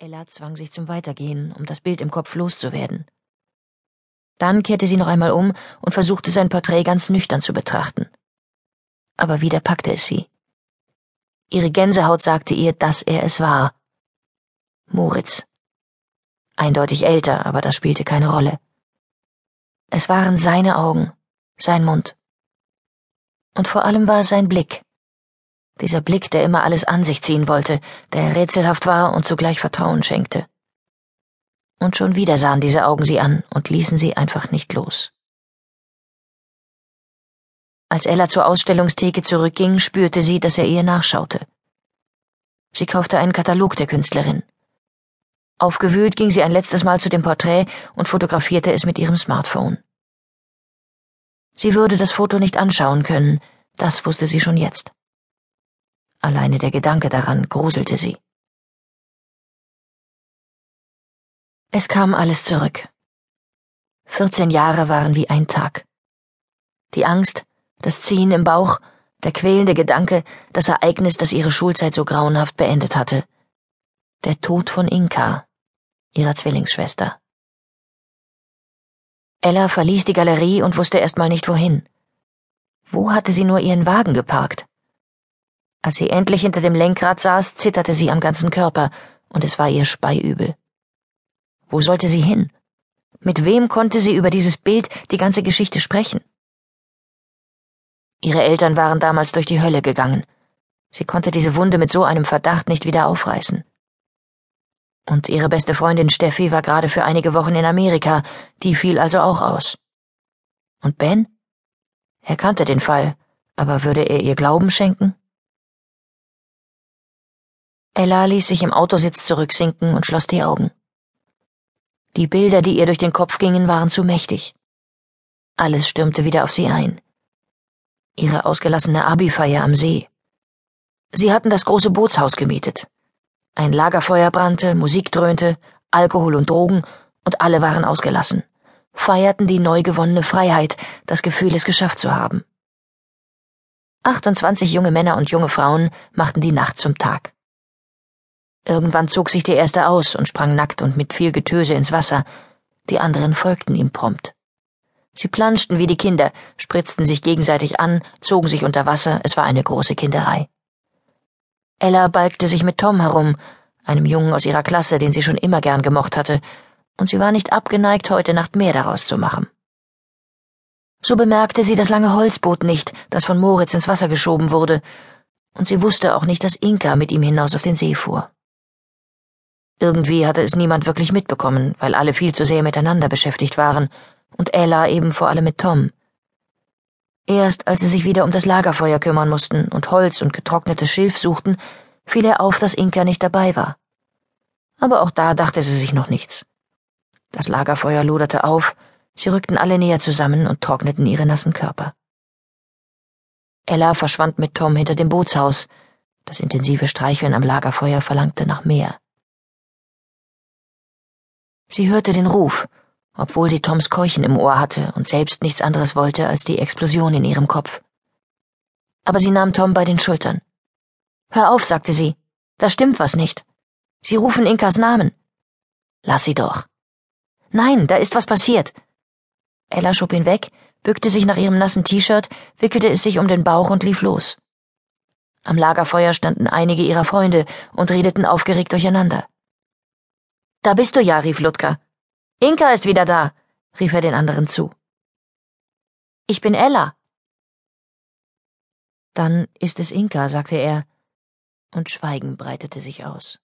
Ella zwang sich zum Weitergehen, um das Bild im Kopf loszuwerden. Dann kehrte sie noch einmal um und versuchte sein Porträt ganz nüchtern zu betrachten. Aber wieder packte es sie. Ihre Gänsehaut sagte ihr, dass er es war. Moritz. Eindeutig älter, aber das spielte keine Rolle. Es waren seine Augen, sein Mund. Und vor allem war es sein Blick. Dieser Blick, der immer alles an sich ziehen wollte, der rätselhaft war und zugleich Vertrauen schenkte. Und schon wieder sahen diese Augen sie an und ließen sie einfach nicht los. Als Ella zur Ausstellungstheke zurückging, spürte sie, dass er ihr nachschaute. Sie kaufte einen Katalog der Künstlerin. Aufgewühlt ging sie ein letztes Mal zu dem Porträt und fotografierte es mit ihrem Smartphone. Sie würde das Foto nicht anschauen können, das wusste sie schon jetzt. Alleine der Gedanke daran gruselte sie. Es kam alles zurück. Vierzehn Jahre waren wie ein Tag. Die Angst, das Ziehen im Bauch, der quälende Gedanke, das Ereignis, das ihre Schulzeit so grauenhaft beendet hatte. Der Tod von Inka, ihrer Zwillingsschwester. Ella verließ die Galerie und wusste erst mal nicht wohin. Wo hatte sie nur ihren Wagen geparkt? Als sie endlich hinter dem Lenkrad saß, zitterte sie am ganzen Körper, und es war ihr speiübel. Wo sollte sie hin? Mit wem konnte sie über dieses Bild die ganze Geschichte sprechen? Ihre Eltern waren damals durch die Hölle gegangen. Sie konnte diese Wunde mit so einem Verdacht nicht wieder aufreißen. Und ihre beste Freundin Steffi war gerade für einige Wochen in Amerika, die fiel also auch aus. Und Ben? Er kannte den Fall, aber würde er ihr Glauben schenken? Ella ließ sich im Autositz zurücksinken und schloss die Augen. Die Bilder, die ihr durch den Kopf gingen, waren zu mächtig. Alles stürmte wieder auf sie ein. Ihre ausgelassene Abifeier am See. Sie hatten das große Bootshaus gemietet. Ein Lagerfeuer brannte, Musik dröhnte, Alkohol und Drogen, und alle waren ausgelassen, feierten die neu gewonnene Freiheit, das Gefühl, es geschafft zu haben. 28 junge Männer und junge Frauen machten die Nacht zum Tag. Irgendwann zog sich der erste aus und sprang nackt und mit viel Getöse ins Wasser. Die anderen folgten ihm prompt. Sie planschten wie die Kinder, spritzten sich gegenseitig an, zogen sich unter Wasser, es war eine große Kinderei. Ella balgte sich mit Tom herum, einem Jungen aus ihrer Klasse, den sie schon immer gern gemocht hatte, und sie war nicht abgeneigt, heute Nacht mehr daraus zu machen. So bemerkte sie das lange Holzboot nicht, das von Moritz ins Wasser geschoben wurde, und sie wusste auch nicht, dass Inka mit ihm hinaus auf den See fuhr. Irgendwie hatte es niemand wirklich mitbekommen, weil alle viel zu sehr miteinander beschäftigt waren, und Ella eben vor allem mit Tom. Erst als sie sich wieder um das Lagerfeuer kümmern mussten und Holz und getrocknetes Schilf suchten, fiel er auf, dass Inka nicht dabei war. Aber auch da dachte sie sich noch nichts. Das Lagerfeuer loderte auf, sie rückten alle näher zusammen und trockneten ihre nassen Körper. Ella verschwand mit Tom hinter dem Bootshaus, das intensive Streicheln am Lagerfeuer verlangte nach mehr. Sie hörte den Ruf, obwohl sie Toms Keuchen im Ohr hatte und selbst nichts anderes wollte als die Explosion in ihrem Kopf. Aber sie nahm Tom bei den Schultern. Hör auf, sagte sie. Da stimmt was nicht. Sie rufen Inkas Namen. Lass sie doch. Nein, da ist was passiert. Ella schob ihn weg, bückte sich nach ihrem nassen T-Shirt, wickelte es sich um den Bauch und lief los. Am Lagerfeuer standen einige ihrer Freunde und redeten aufgeregt durcheinander. Da bist du ja, rief Ludger. Inka ist wieder da, rief er den anderen zu. Ich bin Ella. Dann ist es Inka, sagte er, und Schweigen breitete sich aus.